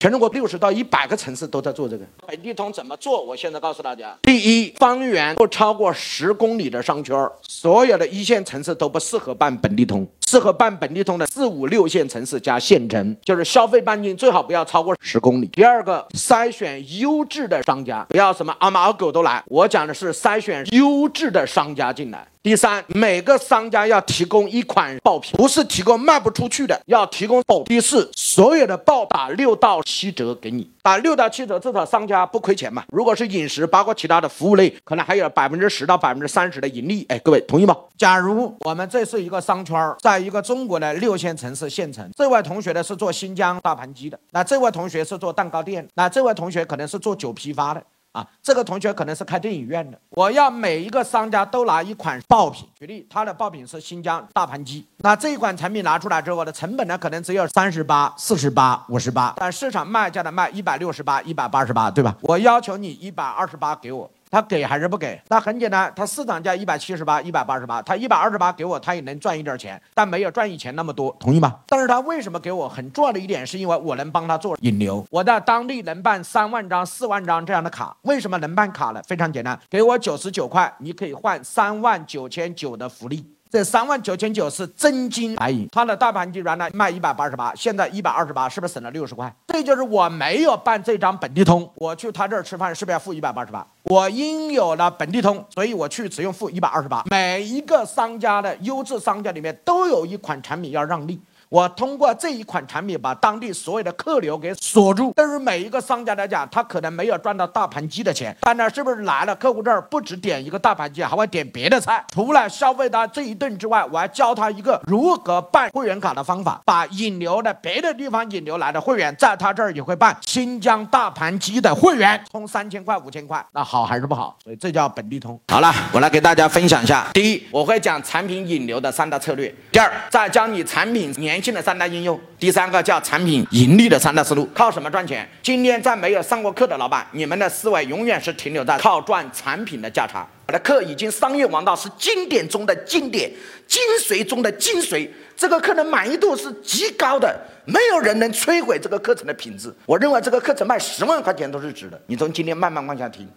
全中国六十到一百个城市都在做这个本地通怎么做？我现在告诉大家：第一，方圆不超过十公里的商圈，所有的一线城市都不适合办本地通。适合办本地通的四五六线城市加县城，就是消费半径最好不要超过十公里。第二个，筛选优质的商家，不要什么阿猫阿狗都来。我讲的是筛选优质的商家进来。第三，每个商家要提供一款爆品，不是提供卖不出去的，要提供爆。第四，所有的爆打六到七折给你，打六到七折，至少商家不亏钱嘛。如果是饮食，包括其他的服务类，可能还有百分之十到百分之三十的盈利。哎，各位同意吗？假如我们这是一个商圈，在一个中国的六线城市县城，这位同学呢是做新疆大盘鸡的，那这位同学是做蛋糕店，那这位同学可能是做酒批发的。啊，这个同学可能是开电影院的。我要每一个商家都拿一款爆品，举例，他的爆品是新疆大盘鸡。那这一款产品拿出来之后的成本呢，可能只有三十八、四十八、五十八，但市场卖价的卖一百六十八、一百八十八，对吧？我要求你一百二十八给我。他给还是不给？那很简单，他市场价一百七十八、一百八十八，他一百二十八给我，他也能赚一点钱，但没有赚以前那么多，同意吗？但是他为什么给我？很重要的一点是因为我能帮他做引流，我在当地能办三万张、四万张这样的卡。为什么能办卡呢？非常简单，给我九十九块，你可以换三万九千九的福利。这三万九千九是真金白银，他的大盘鸡原来卖一百八十八，现在一百二十八，是不是省了六十块？这就是我没有办这张本地通，我去他这儿吃饭是不是要付一百八十八？我因有了本地通，所以我去只用付一百二十八。每一个商家的优质商家里面都有一款产品要让利。我通过这一款产品把当地所有的客流给锁住。对于每一个商家来讲，他可能没有赚到大盘鸡的钱，但呢，是不是来了客户这儿不止点一个大盘鸡，还会点别的菜？除了消费他这一顿之外，我还教他一个如何办会员卡的方法，把引流的别的地方引流来的会员，在他这儿也会办新疆大盘鸡的会员，充三千块、五千块，那好还是不好？所以这叫本地通。好了，我来给大家分享一下。第一，我会讲产品引流的三大策略。第二，再教你产品年。新的三大应用，第三个叫产品盈利的三大思路，靠什么赚钱？今天在没有上过课的老板，你们的思维永远是停留在靠赚产品的价差。我的课已经商业王道，是经典中的经典，精髓中的精髓。这个课的满意度是极高的，没有人能摧毁这个课程的品质。我认为这个课程卖十万块钱都是值的。你从今天慢慢往下听。